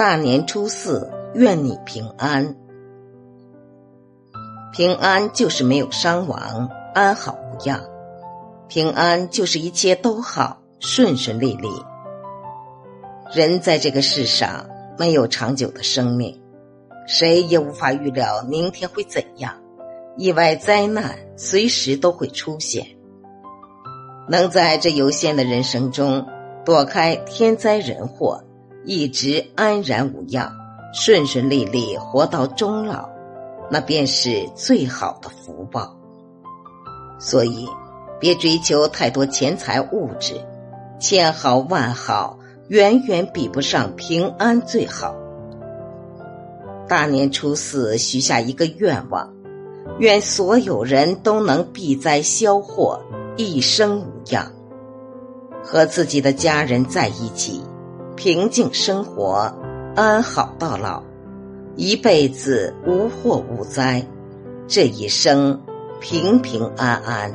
大年初四，愿你平安。平安就是没有伤亡，安好无恙；平安就是一切都好，顺顺利利。人在这个世上没有长久的生命，谁也无法预料明天会怎样，意外灾难随时都会出现。能在这有限的人生中躲开天灾人祸。一直安然无恙，顺顺利利活到终老，那便是最好的福报。所以，别追求太多钱财物质，千好万好，远远比不上平安最好。大年初四许下一个愿望，愿所有人都能避灾消祸，一生无恙，和自己的家人在一起。平静生活，安好到老，一辈子无祸无灾，这一生平平安安。